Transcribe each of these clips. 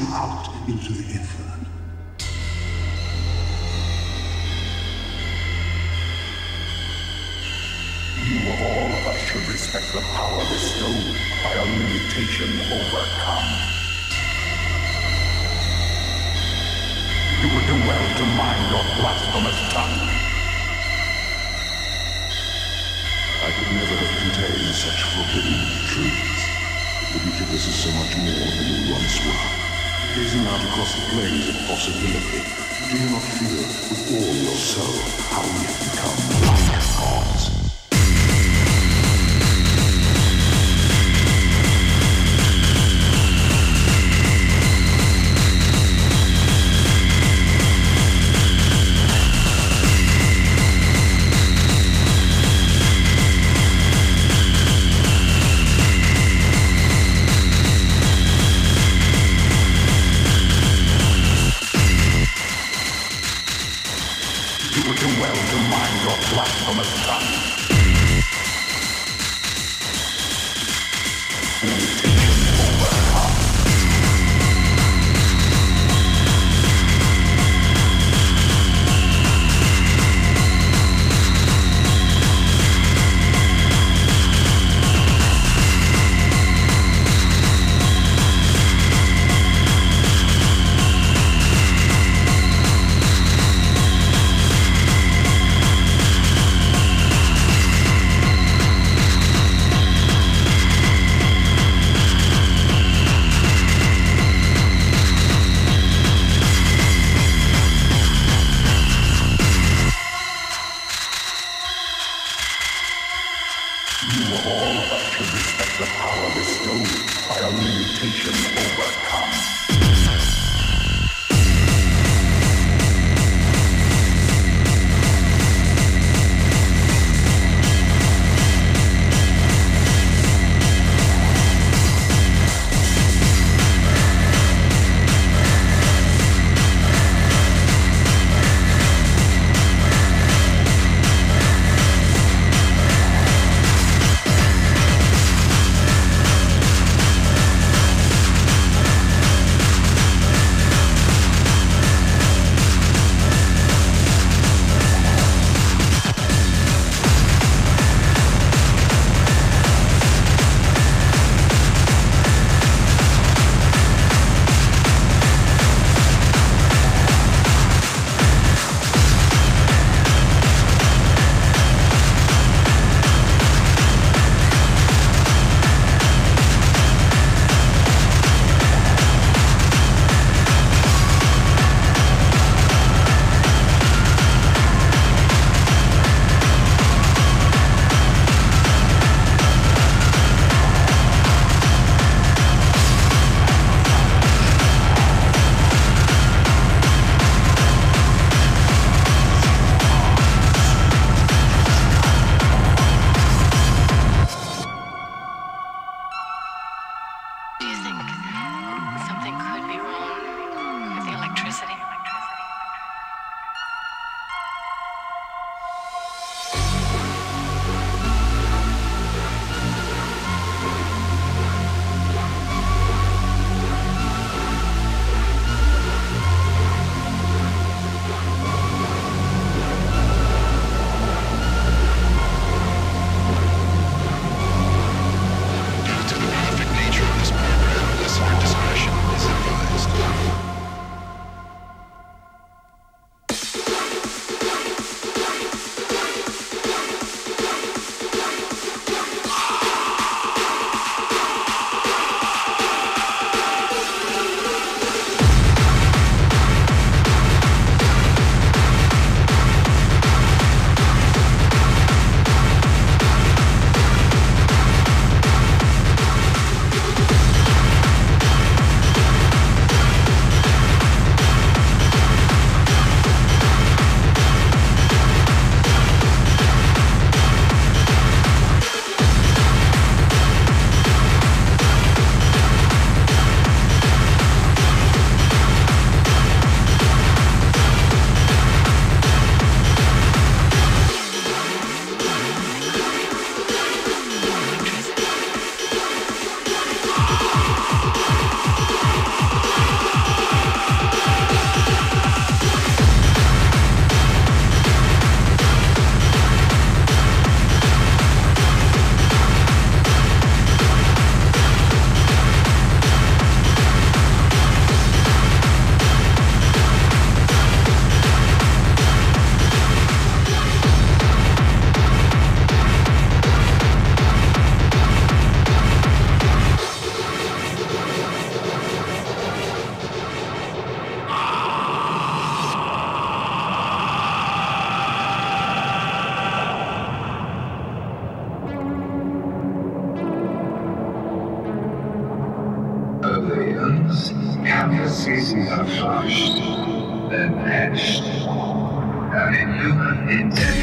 retreat. blaze of possibility. Do not fear with all your soul how we have become like gods. Species are flushed, then hatched, having human intelligence.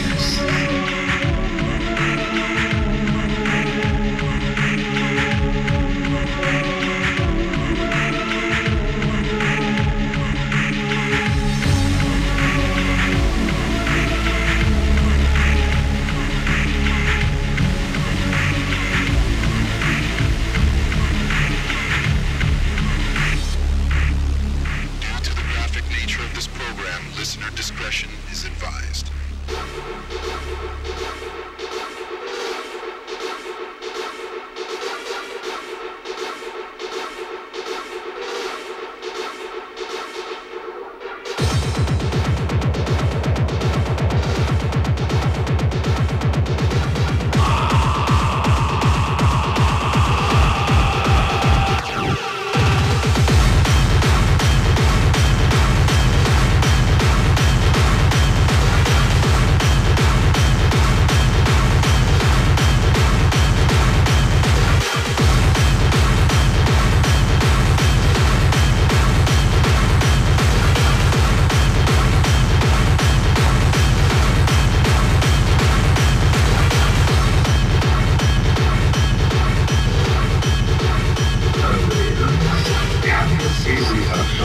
Species are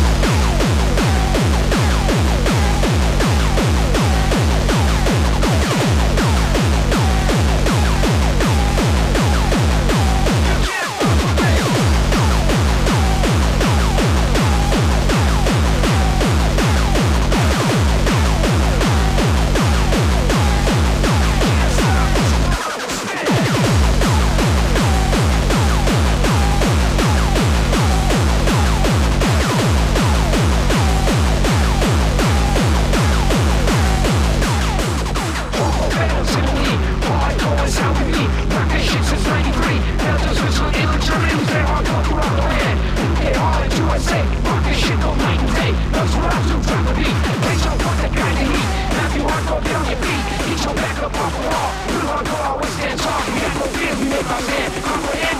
Who hardcore, I always stand tall. no fear me if I stand. I'm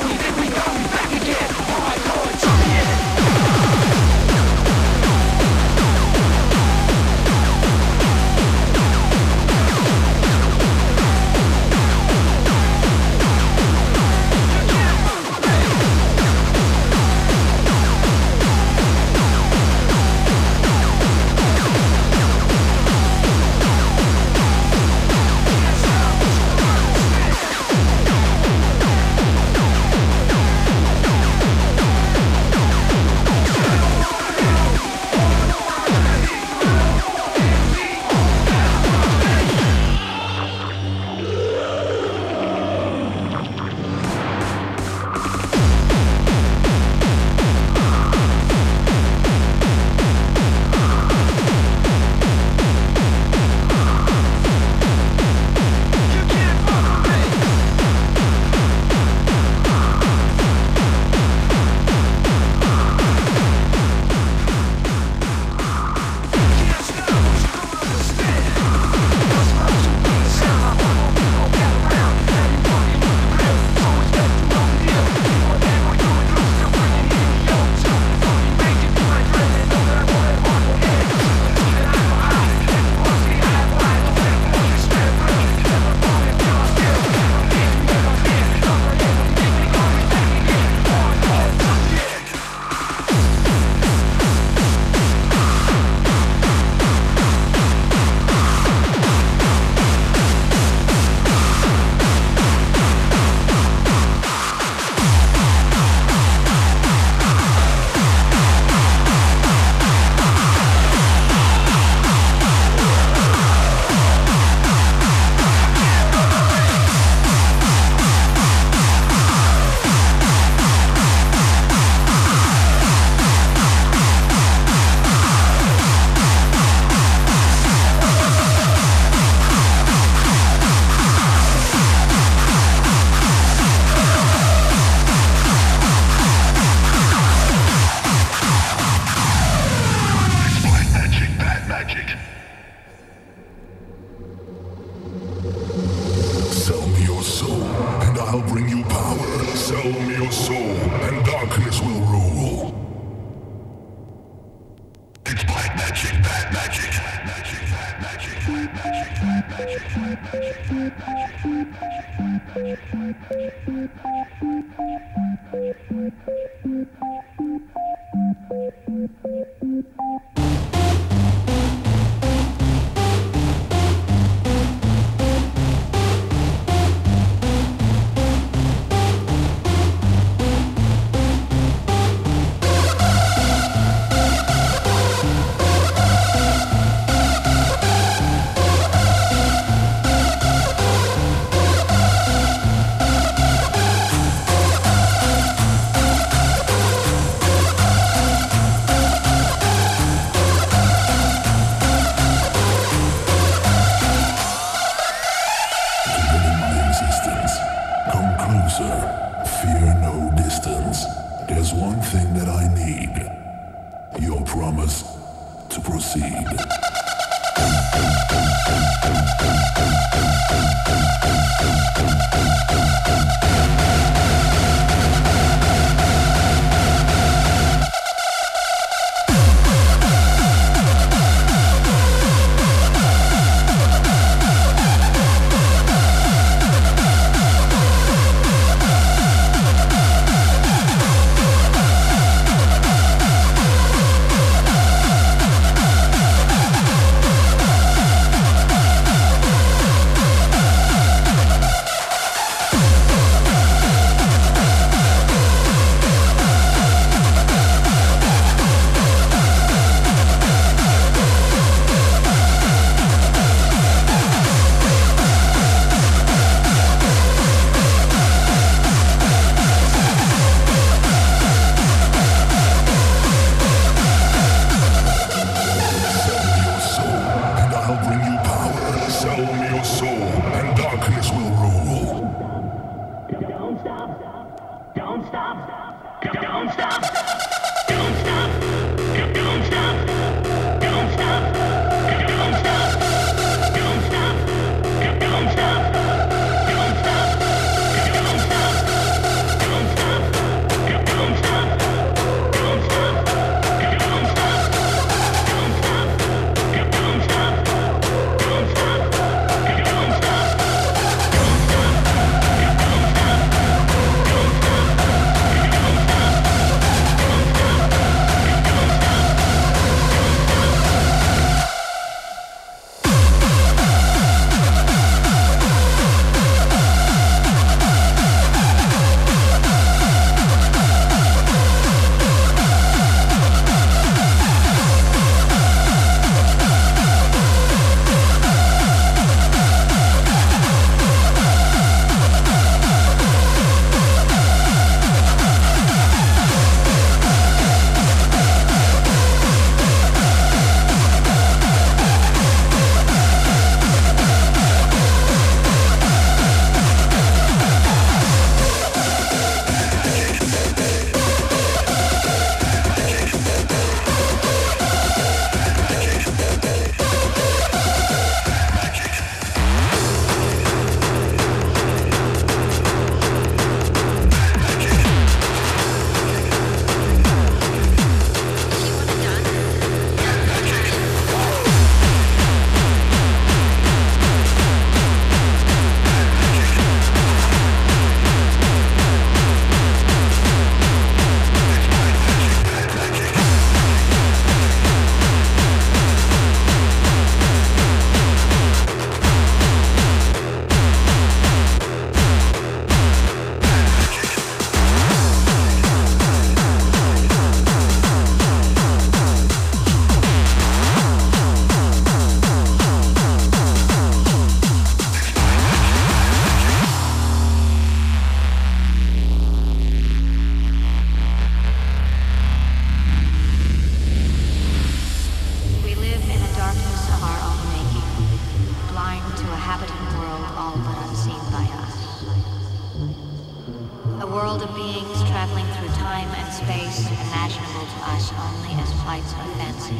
imaginable to us only as flights of fancy.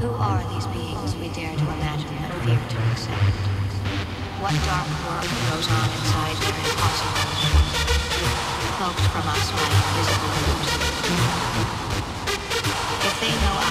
Who are these beings we dare to imagine but fear to accept? What dark work goes on inside their impossible? Cloaked from us by invisible forces. If they know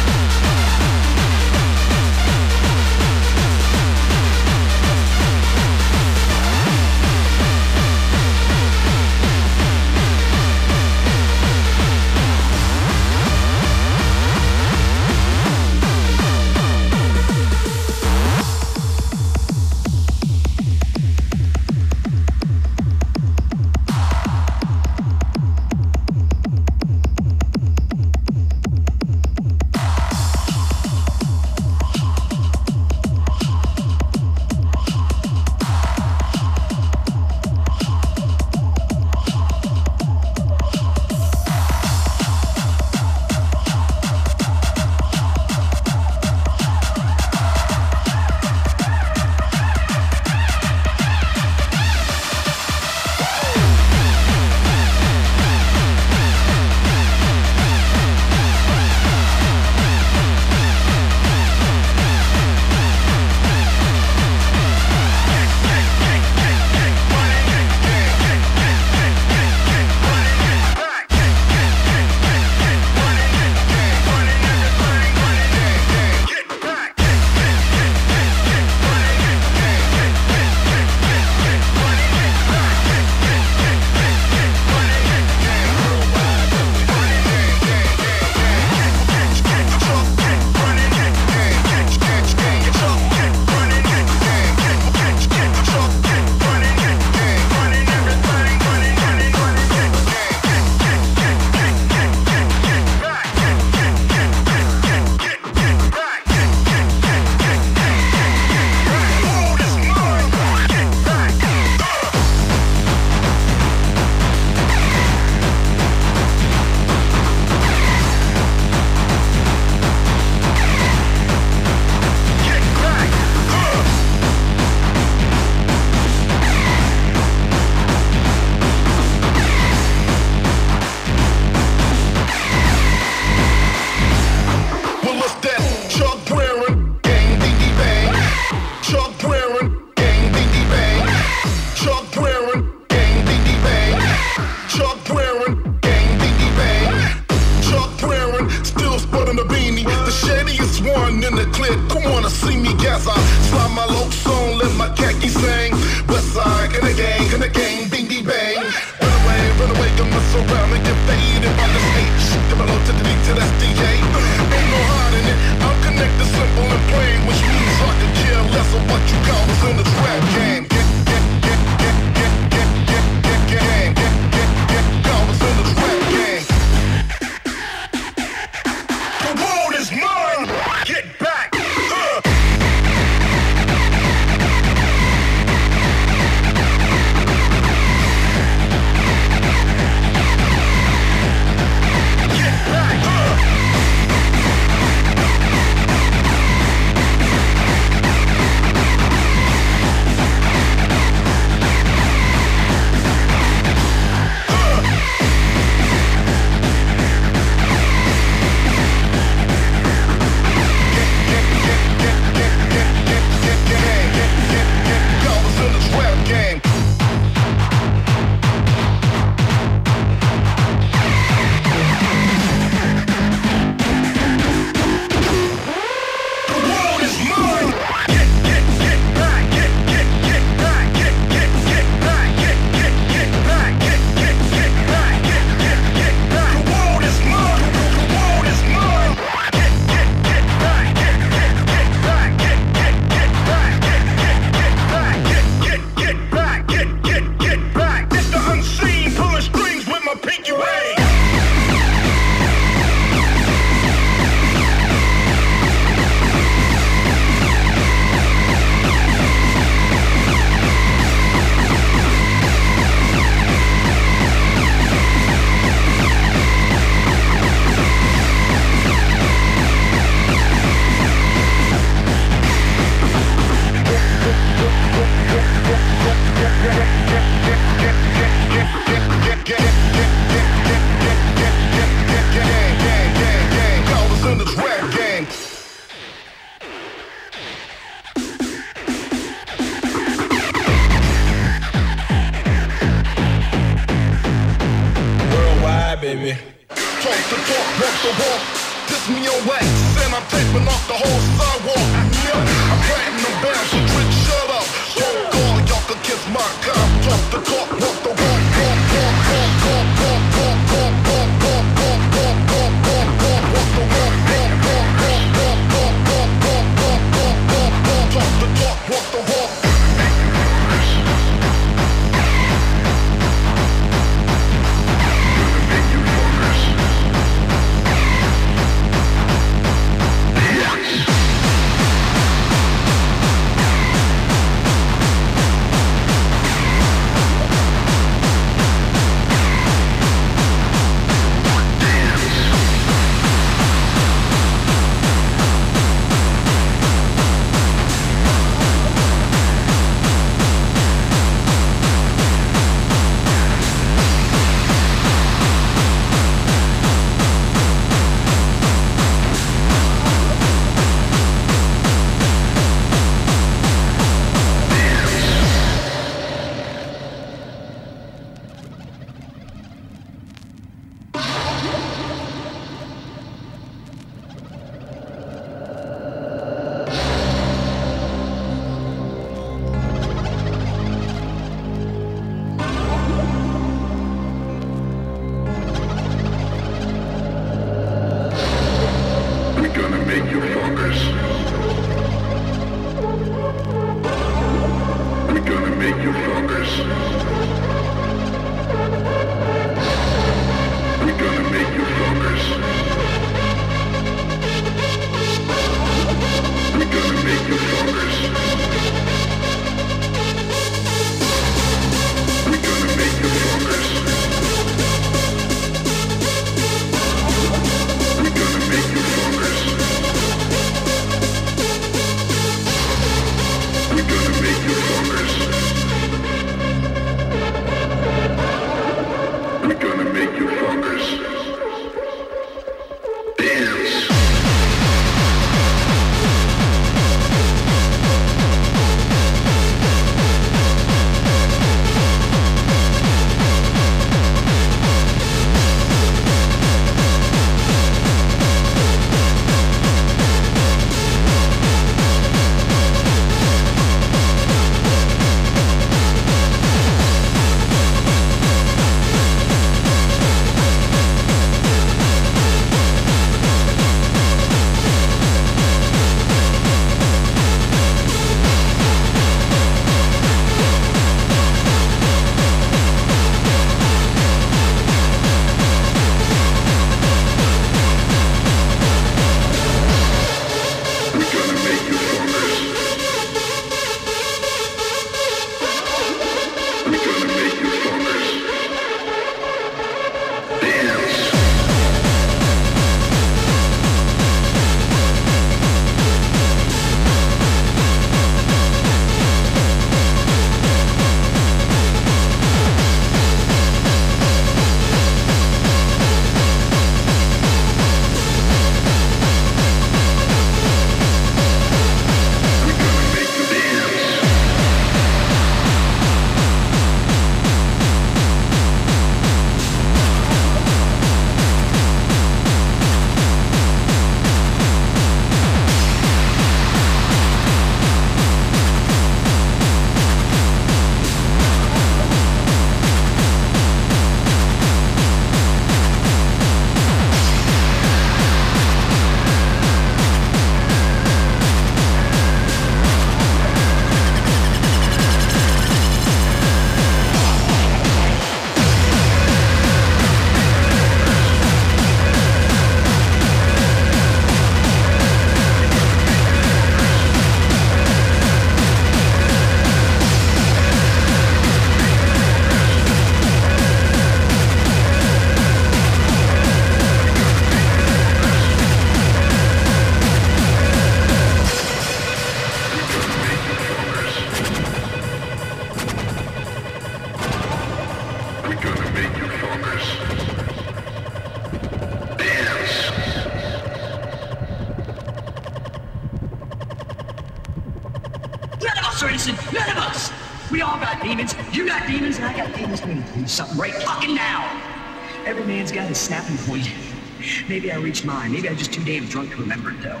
Maybe I reached mine. Maybe I'm just too damn drunk to remember it, though.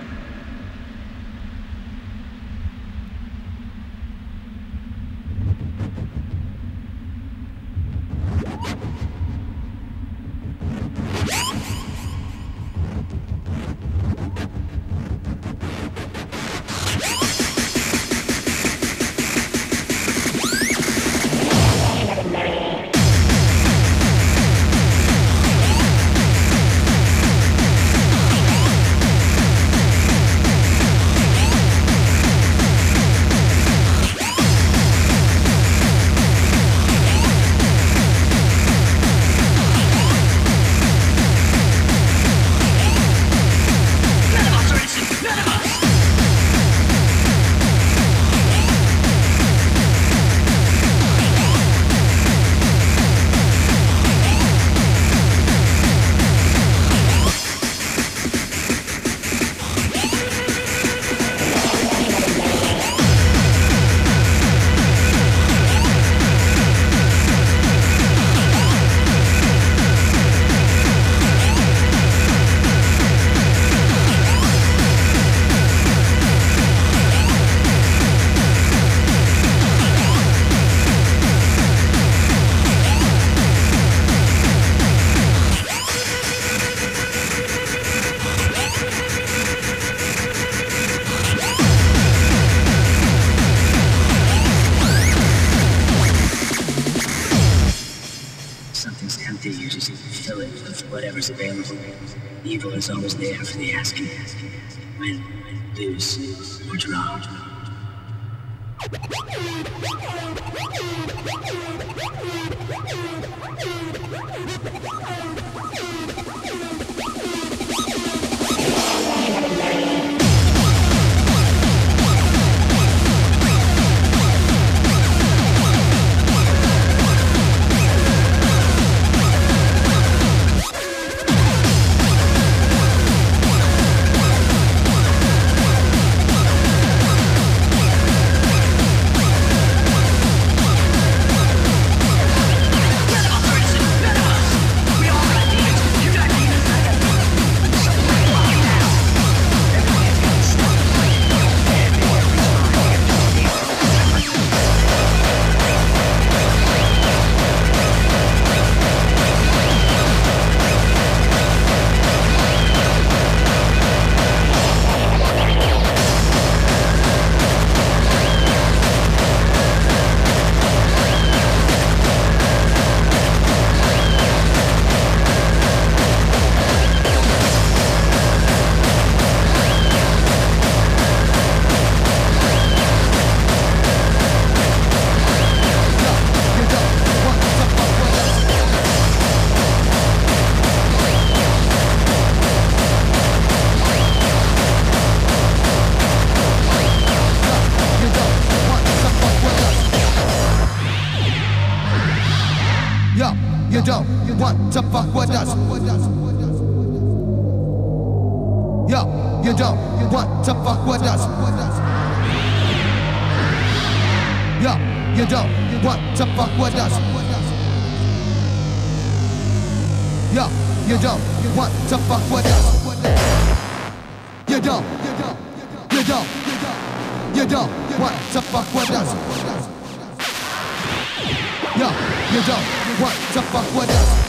don't, you don't, you don't, you don't, what the fuck with us? Yo, you don't, what the fuck with us?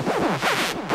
Thank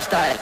したい。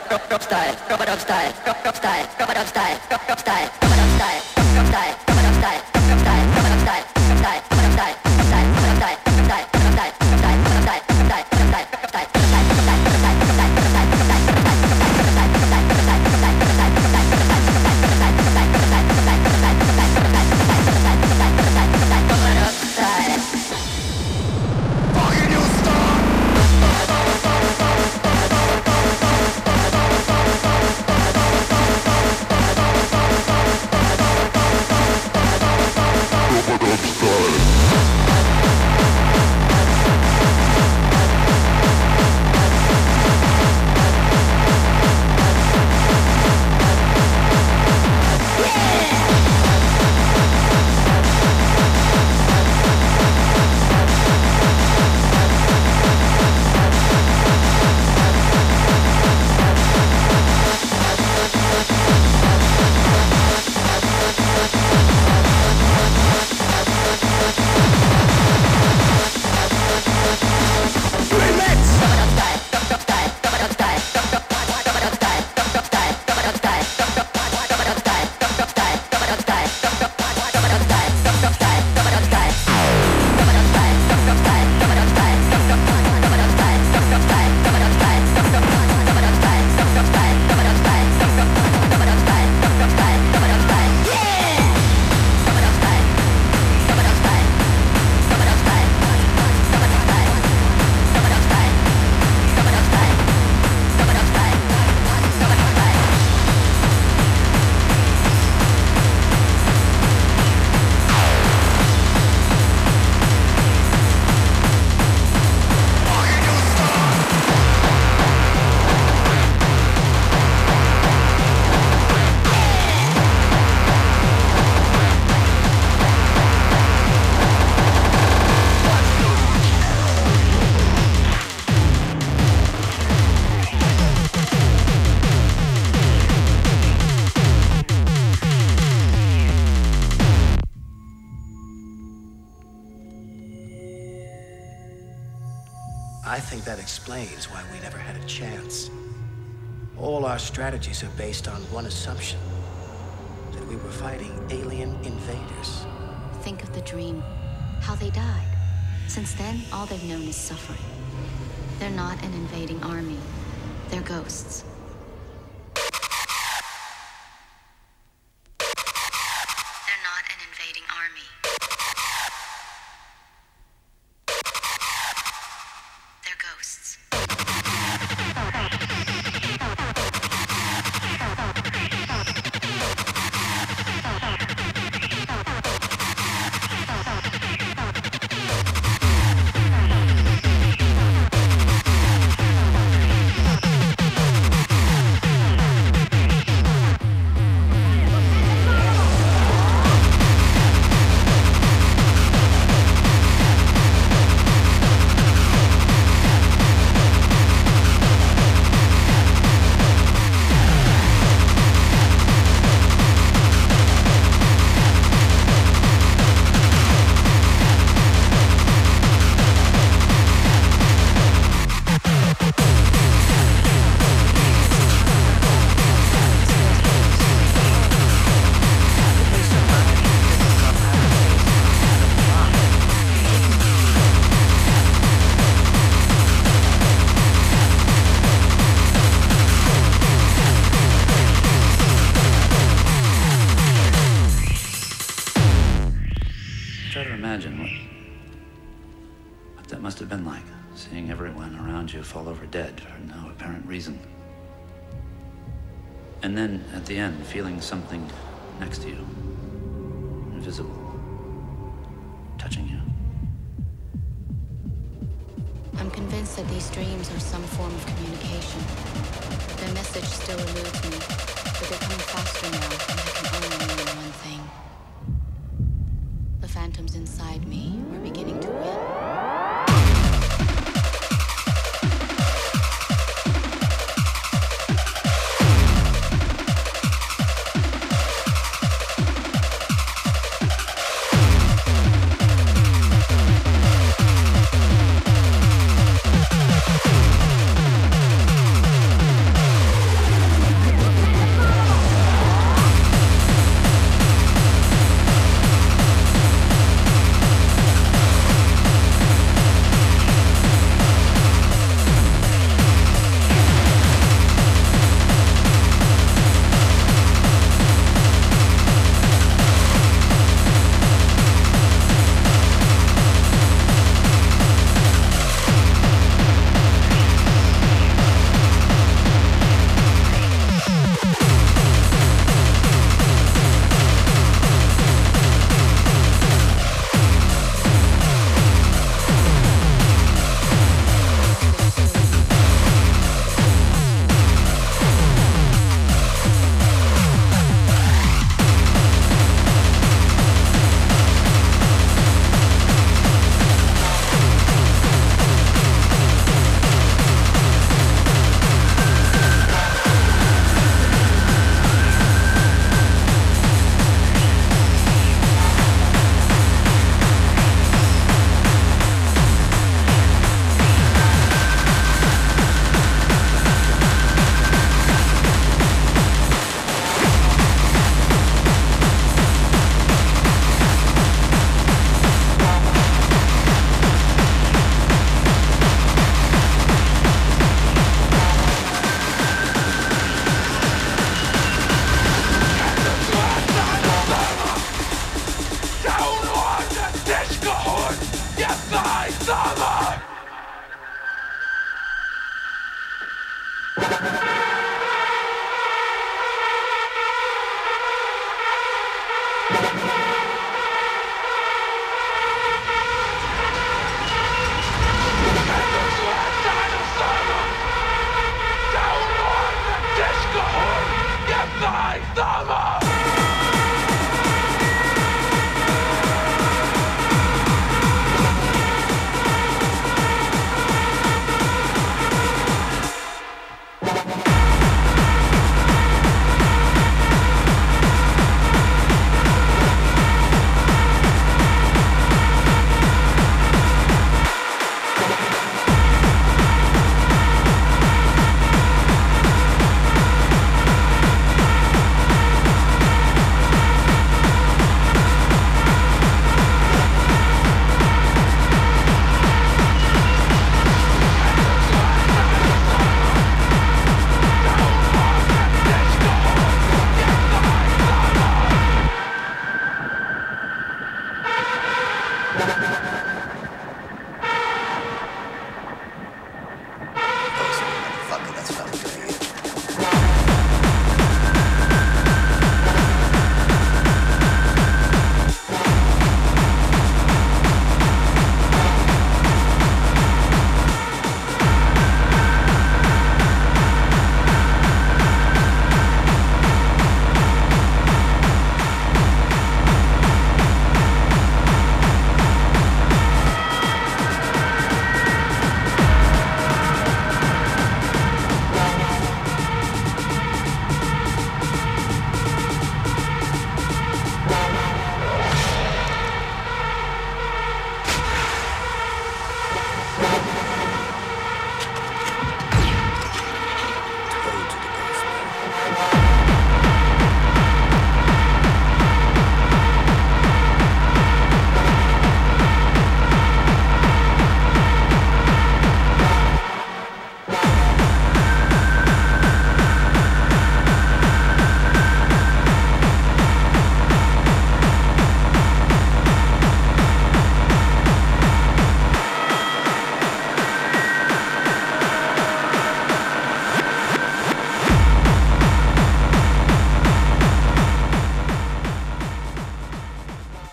how they died. Since then, all they've known is suffering. They're not an invading army. They're ghosts. Next to you, invisible, touching you. I'm convinced that these dreams are some form of communication. Their message still eludes me, but they're coming faster now,